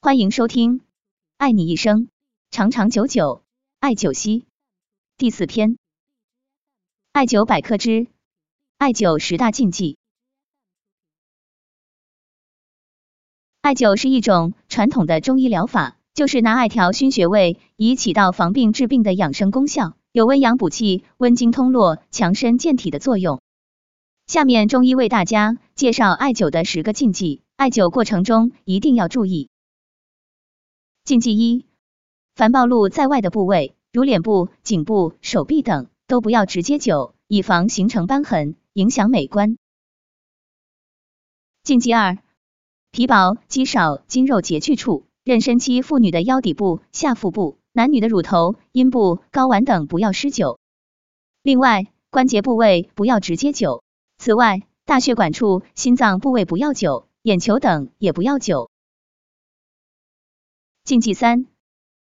欢迎收听《爱你一生长长久久艾灸息》第四篇《艾灸百科之艾灸十大禁忌》。艾灸是一种传统的中医疗法，就是拿艾条熏穴位，以起到防病治病的养生功效，有温阳补气、温经通络、强身健体的作用。下面中医为大家介绍艾灸的十个禁忌，艾灸过程中一定要注意。禁忌一：凡暴露在外的部位，如脸部、颈部、手臂等，都不要直接灸，以防形成瘢痕，影响美观。禁忌二：皮薄肌少、筋肉拮据处，妊娠期妇女的腰底部、下腹部，男女的乳头、阴部、睾丸等不要施灸。另外，关节部位不要直接灸。此外，大血管处、心脏部位不要灸，眼球等也不要灸。禁忌三：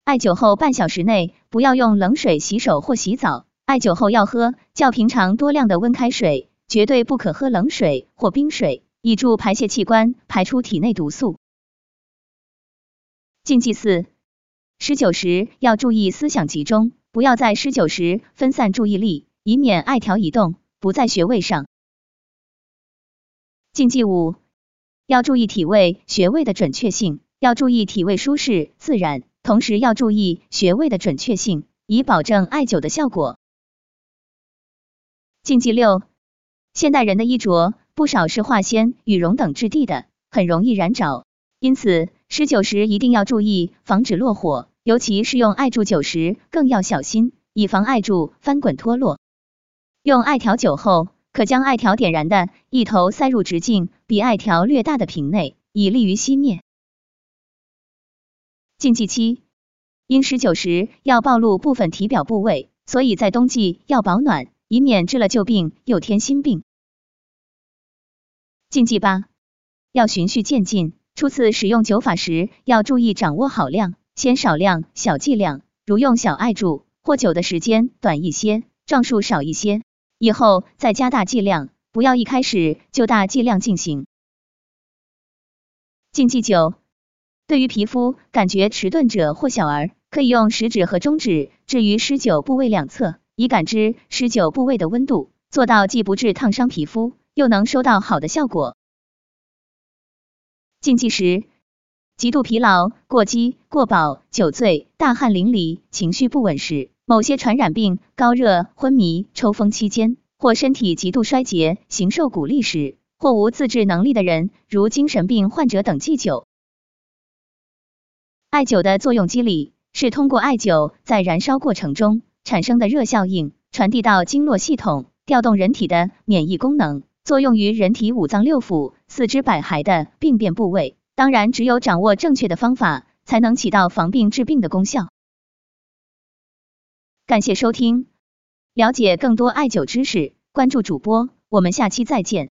艾灸后半小时内不要用冷水洗手或洗澡，艾灸后要喝较平常多量的温开水，绝对不可喝冷水或冰水，以助排泄器官排出体内毒素。禁忌四：施灸时要注意思想集中，不要在施灸时分散注意力，以免艾条移动不在穴位上。禁忌五，要注意体位穴位的准确性，要注意体位舒适自然，同时要注意穴位的准确性，以保证艾灸的效果。禁忌六，现代人的衣着不少是化纤、羽绒等质地的，很容易燃着，因此施灸时一定要注意防止落火，尤其是用艾柱灸时更要小心，以防艾柱翻滚脱落。用艾条灸后。可将艾条点燃的一头塞入直径比艾条略大的瓶内，以利于熄灭。禁忌七：因施灸时要暴露部分体表部位，所以在冬季要保暖，以免治了旧病又添新病。禁忌八：要循序渐进，初次使用灸法时要注意掌握好量，先少量小剂量，如用小艾柱或灸的时间短一些，壮数少一些。以后再加大剂量，不要一开始就大剂量进行。禁忌九，对于皮肤感觉迟钝者或小儿，可以用食指和中指置于施灸部位两侧，以感知施灸部位的温度，做到既不致烫伤皮肤，又能收到好的效果。禁忌时，极度疲劳、过饥、过饱、酒醉、大汗淋漓、情绪不稳时。某些传染病、高热、昏迷、抽风期间，或身体极度衰竭、形瘦骨立时，或无自制能力的人，如精神病患者等忌灸。艾灸的作用机理是通过艾灸在燃烧过程中产生的热效应，传递到经络系统，调动人体的免疫功能，作用于人体五脏六腑、四肢百骸的病变部位。当然，只有掌握正确的方法，才能起到防病治病的功效。感谢收听，了解更多艾灸知识，关注主播，我们下期再见。